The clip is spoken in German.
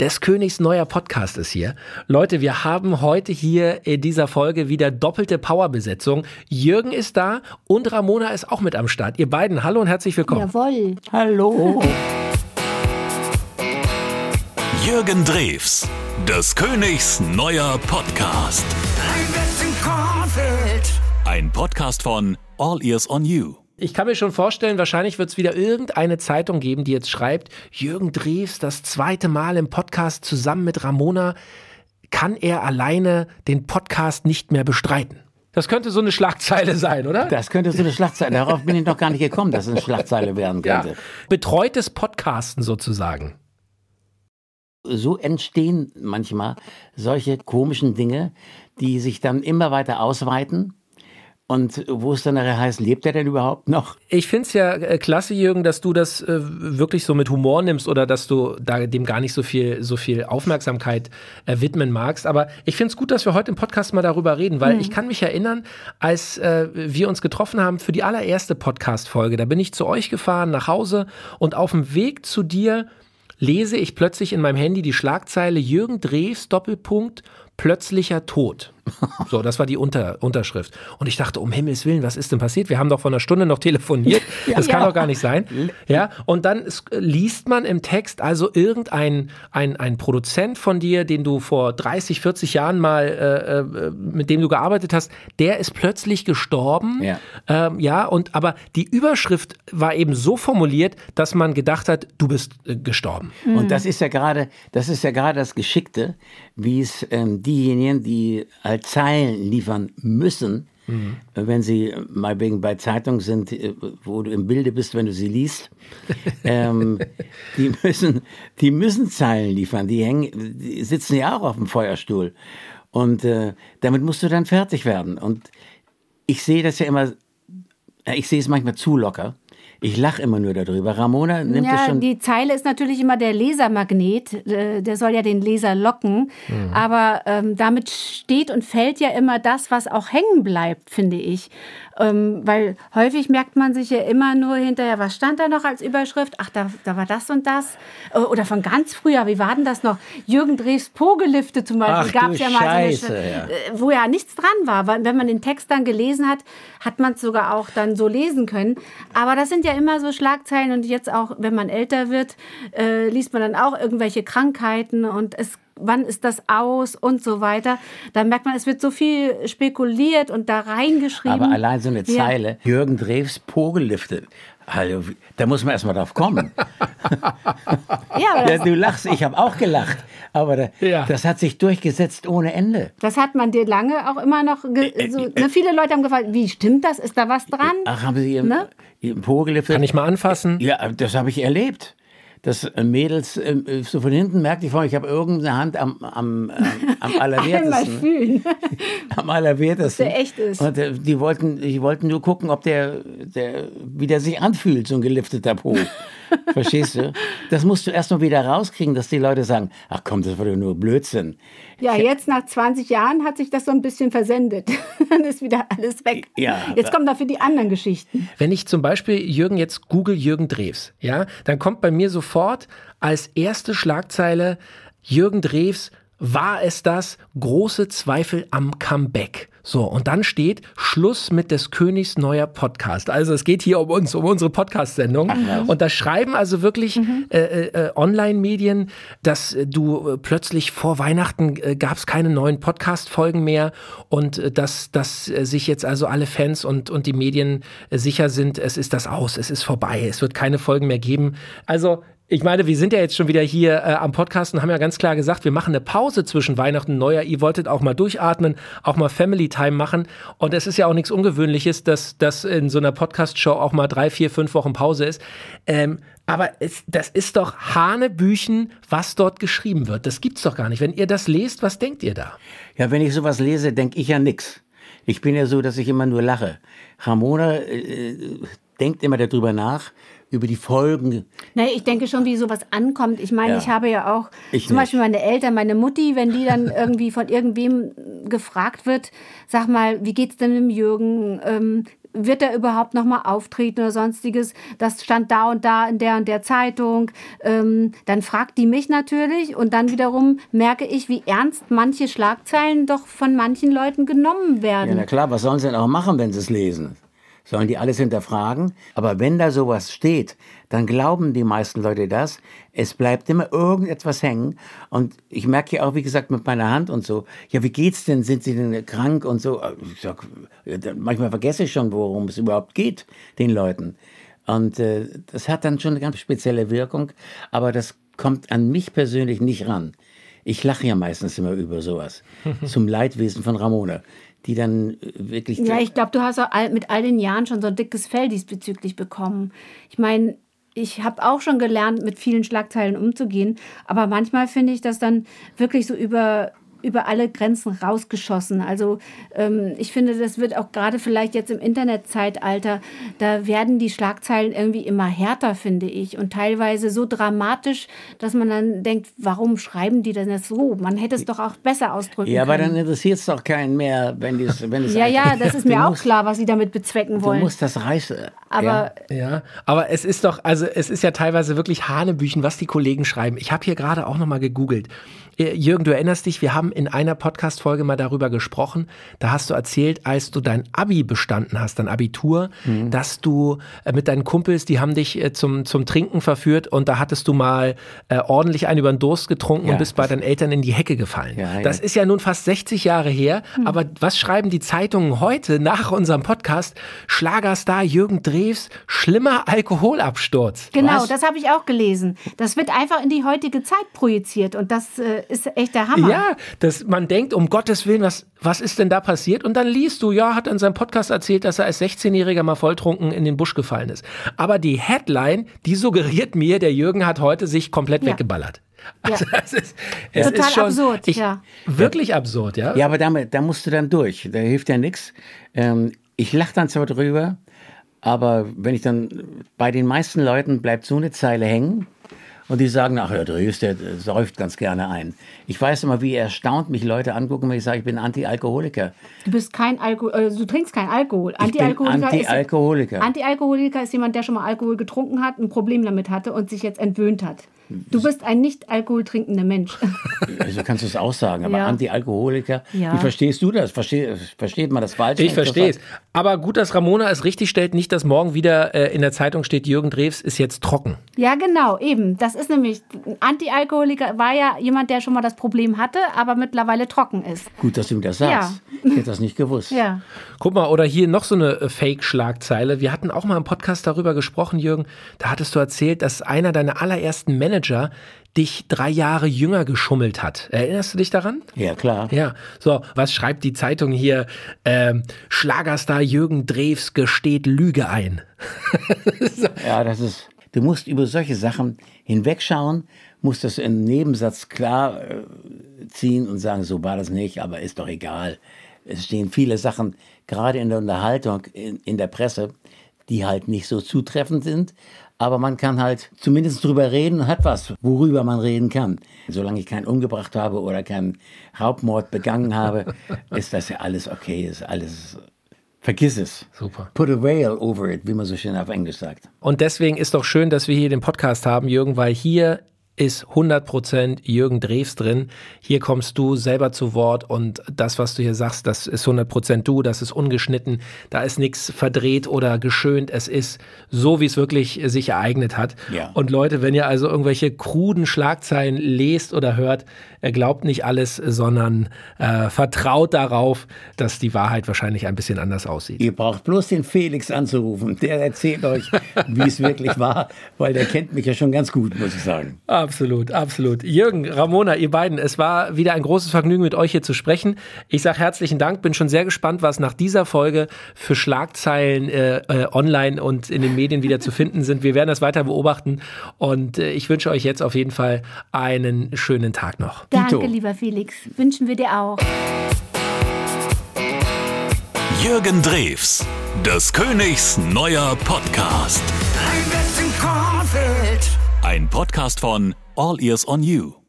des Königs neuer Podcast ist hier. Leute, wir haben heute hier in dieser Folge wieder doppelte Powerbesetzung. Jürgen ist da und Ramona ist auch mit am Start. Ihr beiden, hallo und herzlich willkommen. Jawohl. Hallo. Jürgen Drews, des Königs neuer Podcast. Ein Podcast von All Ears on You. Ich kann mir schon vorstellen, wahrscheinlich wird es wieder irgendeine Zeitung geben, die jetzt schreibt, Jürgen Drews das zweite Mal im Podcast zusammen mit Ramona, kann er alleine den Podcast nicht mehr bestreiten. Das könnte so eine Schlagzeile sein, oder? Das könnte so eine Schlagzeile. Darauf bin ich noch gar nicht gekommen, dass es eine Schlagzeile werden könnte. Ja. Betreutes Podcasten sozusagen. So entstehen manchmal solche komischen Dinge, die sich dann immer weiter ausweiten und wo es dann nachher heißt, lebt er denn überhaupt noch? Ich finde es ja äh, klasse, Jürgen, dass du das äh, wirklich so mit Humor nimmst oder dass du da dem gar nicht so viel, so viel Aufmerksamkeit äh, widmen magst. Aber ich finde es gut, dass wir heute im Podcast mal darüber reden, weil mhm. ich kann mich erinnern, als äh, wir uns getroffen haben für die allererste Podcast-Folge, da bin ich zu euch gefahren nach Hause und auf dem Weg zu dir lese ich plötzlich in meinem Handy die Schlagzeile Jürgen Drews Doppelpunkt plötzlicher Tod. So, das war die Unter Unterschrift. Und ich dachte, um Himmels Willen, was ist denn passiert? Wir haben doch vor einer Stunde noch telefoniert. Das ja. kann doch gar nicht sein. Ja, und dann liest man im Text also irgendein ein, ein Produzent von dir, den du vor 30, 40 Jahren mal, äh, äh, mit dem du gearbeitet hast, der ist plötzlich gestorben. Ja. Ähm, ja, und aber die Überschrift war eben so formuliert, dass man gedacht hat, du bist äh, gestorben. Und das ist ja gerade, das ist ja gerade das Geschickte, wie es ähm, diejenigen, die als Zeilen liefern müssen, mhm. wenn sie mal wegen bei Zeitungen sind, äh, wo du im Bilde bist, wenn du sie liest. ähm, die, müssen, die müssen Zeilen liefern. Die, hängen, die sitzen ja auch auf dem Feuerstuhl. Und äh, damit musst du dann fertig werden. Und ich sehe das ja immer, ich sehe es manchmal zu locker. Ich lache immer nur darüber. Ramona nimmt ja, es schon. Die Zeile ist natürlich immer der Lesermagnet. Äh, der soll ja den Leser locken. Mhm. Aber ähm, damit steht und fällt ja immer das, was auch hängen bleibt, finde ich. Ähm, weil häufig merkt man sich ja immer nur hinterher, was stand da noch als Überschrift? Ach, da, da war das und das. Äh, oder von ganz früher, wie war denn das noch? Jürgen Drews Pogelifte zum Beispiel. Gab es ja mal Scheiße, so eine, ja. Äh, wo ja nichts dran war. Weil wenn man den Text dann gelesen hat, hat man es sogar auch dann so lesen können. Aber das sind ja immer so Schlagzeilen und jetzt auch, wenn man älter wird, äh, liest man dann auch irgendwelche Krankheiten und es wann ist das aus und so weiter. Da merkt man, es wird so viel spekuliert und da reingeschrieben. Aber allein so eine Zeile, ja. Jürgen Drews Pogellifte. Also, da muss man erstmal drauf kommen. ja, ja, du lachst, ich habe auch gelacht. Aber da, ja. das hat sich durchgesetzt ohne Ende. Das hat man dir lange auch immer noch. Äh, so, äh, ne, viele Leute haben gefragt, wie stimmt das? Ist da was dran? Ach, haben Sie Ihren, ne? Ihren Pogellifte? Kann ich mal anfassen? Ja, das habe ich erlebt dass äh, Mädels äh, so von hinten merkt ich, ich habe irgendeine Hand am, am, äh, am allerwertesten. Einmal fühlen. am allerwertesten. Der echt ist. Und äh, die wollten, die wollten nur gucken, ob der, der, wie der sich anfühlt, so ein gelifteter Po. Verstehst du? Das musst du erst mal wieder rauskriegen, dass die Leute sagen, ach komm, das war doch nur Blödsinn. Ja, jetzt nach 20 Jahren hat sich das so ein bisschen versendet. Dann ist wieder alles weg. Ja, jetzt kommen dafür die anderen Geschichten. Wenn ich zum Beispiel Jürgen jetzt google Jürgen Drews, ja, dann kommt bei mir sofort als erste Schlagzeile Jürgen Drews war es das große Zweifel am Comeback. So, und dann steht Schluss mit des Königs neuer Podcast. Also es geht hier um uns, um unsere Podcast-Sendung. Und da schreiben also wirklich mhm. äh, äh, Online-Medien, dass äh, du äh, plötzlich vor Weihnachten äh, gab es keine neuen Podcast-Folgen mehr und äh, dass, dass sich jetzt also alle Fans und, und die Medien sicher sind, es ist das aus, es ist vorbei, es wird keine Folgen mehr geben. Also ich meine, wir sind ja jetzt schon wieder hier äh, am Podcast und haben ja ganz klar gesagt, wir machen eine Pause zwischen Weihnachten und Neujahr. Ihr wolltet auch mal durchatmen, auch mal Family Time machen. Und es ist ja auch nichts Ungewöhnliches, dass, dass in so einer Podcast-Show auch mal drei, vier, fünf Wochen Pause ist. Ähm, aber es, das ist doch Hanebüchen, was dort geschrieben wird. Das gibt's doch gar nicht. Wenn ihr das lest, was denkt ihr da? Ja, wenn ich sowas lese, denke ich ja nix. Ich bin ja so, dass ich immer nur lache. Ramona äh, denkt immer darüber nach, über die Folgen. Nee, ich denke schon, wie sowas ankommt. Ich meine, ja. ich habe ja auch ich zum nicht. Beispiel meine Eltern, meine Mutti, wenn die dann irgendwie von irgendwem gefragt wird, sag mal, wie geht's denn dem Jürgen? Ähm, wird er überhaupt noch mal auftreten oder sonstiges? Das stand da und da in der und der Zeitung. Ähm, dann fragt die mich natürlich und dann wiederum merke ich, wie ernst manche Schlagzeilen doch von manchen Leuten genommen werden. Ja, na klar, was sollen sie denn auch machen, wenn sie es lesen? Sollen die alles hinterfragen? Aber wenn da sowas steht, dann glauben die meisten Leute das. Es bleibt immer irgendetwas hängen. Und ich merke ja auch, wie gesagt, mit meiner Hand und so, ja, wie geht's denn? Sind sie denn krank und so? Ich sag, manchmal vergesse ich schon, worum es überhaupt geht, den Leuten. Und äh, das hat dann schon eine ganz spezielle Wirkung. Aber das kommt an mich persönlich nicht ran. Ich lache ja meistens immer über sowas. Zum Leidwesen von Ramona die dann äh, wirklich. Ja, ich glaube, du hast auch mit all den Jahren schon so ein dickes Fell diesbezüglich bekommen. Ich meine, ich habe auch schon gelernt, mit vielen Schlagzeilen umzugehen, aber manchmal finde ich das dann wirklich so über über alle Grenzen rausgeschossen. Also ähm, ich finde, das wird auch gerade vielleicht jetzt im Internetzeitalter, da werden die Schlagzeilen irgendwie immer härter, finde ich, und teilweise so dramatisch, dass man dann denkt, warum schreiben die denn das so? Man hätte es doch auch besser ausdrücken ja, können. Ja, aber dann interessiert es doch keinen mehr, wenn es wenn Ja, ja, das ist mir auch musst, klar, was sie damit bezwecken wollen. Du musst das reißen. Aber ja. ja, aber es ist doch, also es ist ja teilweise wirklich Hanebüchen, was die Kollegen schreiben. Ich habe hier gerade auch noch mal gegoogelt. Äh, Jürgen, du erinnerst dich, wir haben in einer Podcast-Folge mal darüber gesprochen. Da hast du erzählt, als du dein Abi bestanden hast, dein Abitur, mhm. dass du äh, mit deinen Kumpels, die haben dich äh, zum, zum Trinken verführt und da hattest du mal äh, ordentlich einen über den Durst getrunken ja, und bist bei deinen Eltern in die Hecke gefallen. Ja, das ist ja nun fast 60 Jahre her, mhm. aber was schreiben die Zeitungen heute nach unserem Podcast? Schlagerstar Jürgen Drews, schlimmer Alkoholabsturz. Genau, was? das habe ich auch gelesen. Das wird einfach in die heutige Zeit projiziert und das äh, ist echt der Hammer. Ja, dass man denkt, um Gottes Willen, was, was ist denn da passiert? Und dann liest du, ja, hat in seinem Podcast erzählt, dass er als 16-Jähriger mal volltrunken in den Busch gefallen ist. Aber die Headline, die suggeriert mir, der Jürgen hat heute sich komplett ja. weggeballert. Also ja. es ist, es Total ist schon, absurd, ich, ja. Wirklich absurd, ja. Ja, aber damit, da musst du dann durch. Da hilft ja nichts. Ähm, ich lache dann zwar drüber, aber wenn ich dann, bei den meisten Leuten bleibt so eine Zeile hängen, und die sagen, ach, Herr Drews, der säuft ganz gerne ein. Ich weiß immer, wie erstaunt mich Leute angucken, wenn ich sage, ich bin Anti-Alkoholiker. Du bist kein Alkohol, äh, du trinkst keinen Alkohol. Anti-Alkoholiker Anti-Alkoholiker. Anti-Alkoholiker ist jemand, der schon mal Alkohol getrunken hat, ein Problem damit hatte und sich jetzt entwöhnt hat. Du bist ein nicht alkoholtrinkender Mensch. Also kannst du es auch sagen, aber ja. Anti-Alkoholiker, ja. wie verstehst du das? Versteht, versteht man das falsch? Ich verstehe es. Aber gut, dass Ramona es richtig stellt, nicht, dass morgen wieder äh, in der Zeitung steht, Jürgen Drews ist jetzt trocken. Ja, genau, eben. Das ist nämlich, Anti-Alkoholiker war ja jemand, der schon mal das Problem hatte, aber mittlerweile trocken ist. Gut, dass du mir das sagst. Ja. Ich hätte das nicht gewusst. Ja. Guck mal, oder hier noch so eine äh, Fake-Schlagzeile. Wir hatten auch mal im Podcast darüber gesprochen, Jürgen. Da hattest du erzählt, dass einer deiner allerersten Manager dich drei Jahre jünger geschummelt hat. Erinnerst du dich daran? Ja, klar. Ja. So, was schreibt die Zeitung hier? Ähm, Schlagerstar Jürgen Drews gesteht Lüge ein. so. Ja, das ist. Du musst über solche Sachen hinwegschauen, musst das im Nebensatz klar äh, ziehen und sagen, so war das nicht, aber ist doch egal. Es stehen viele Sachen, gerade in der Unterhaltung, in, in der Presse, die halt nicht so zutreffend sind. Aber man kann halt zumindest drüber reden, hat was, worüber man reden kann. Solange ich keinen umgebracht habe oder keinen Raubmord begangen habe, ist das ja alles okay, ist alles Vergiss es. Super. Put a veil over it, wie man so schön auf Englisch sagt. Und deswegen ist doch schön, dass wir hier den Podcast haben, Jürgen, weil hier ist 100% Jürgen Drews drin. Hier kommst du selber zu Wort und das, was du hier sagst, das ist 100% du, das ist ungeschnitten, da ist nichts verdreht oder geschönt, es ist so, wie es wirklich sich ereignet hat. Ja. Und Leute, wenn ihr also irgendwelche kruden Schlagzeilen lest oder hört, glaubt nicht alles, sondern äh, vertraut darauf, dass die Wahrheit wahrscheinlich ein bisschen anders aussieht. Ihr braucht bloß den Felix anzurufen, der erzählt euch, wie es wirklich war, weil der kennt mich ja schon ganz gut, muss ich sagen. Absolut, absolut. Jürgen, Ramona, ihr beiden, es war wieder ein großes Vergnügen, mit euch hier zu sprechen. Ich sage herzlichen Dank, bin schon sehr gespannt, was nach dieser Folge für Schlagzeilen äh, äh, online und in den Medien wieder zu finden sind. Wir werden das weiter beobachten und äh, ich wünsche euch jetzt auf jeden Fall einen schönen Tag noch. Danke, Dito. lieber Felix. Wünschen wir dir auch. Jürgen Drews, des Königs neuer Podcast. Ein Podcast von All Ears on You.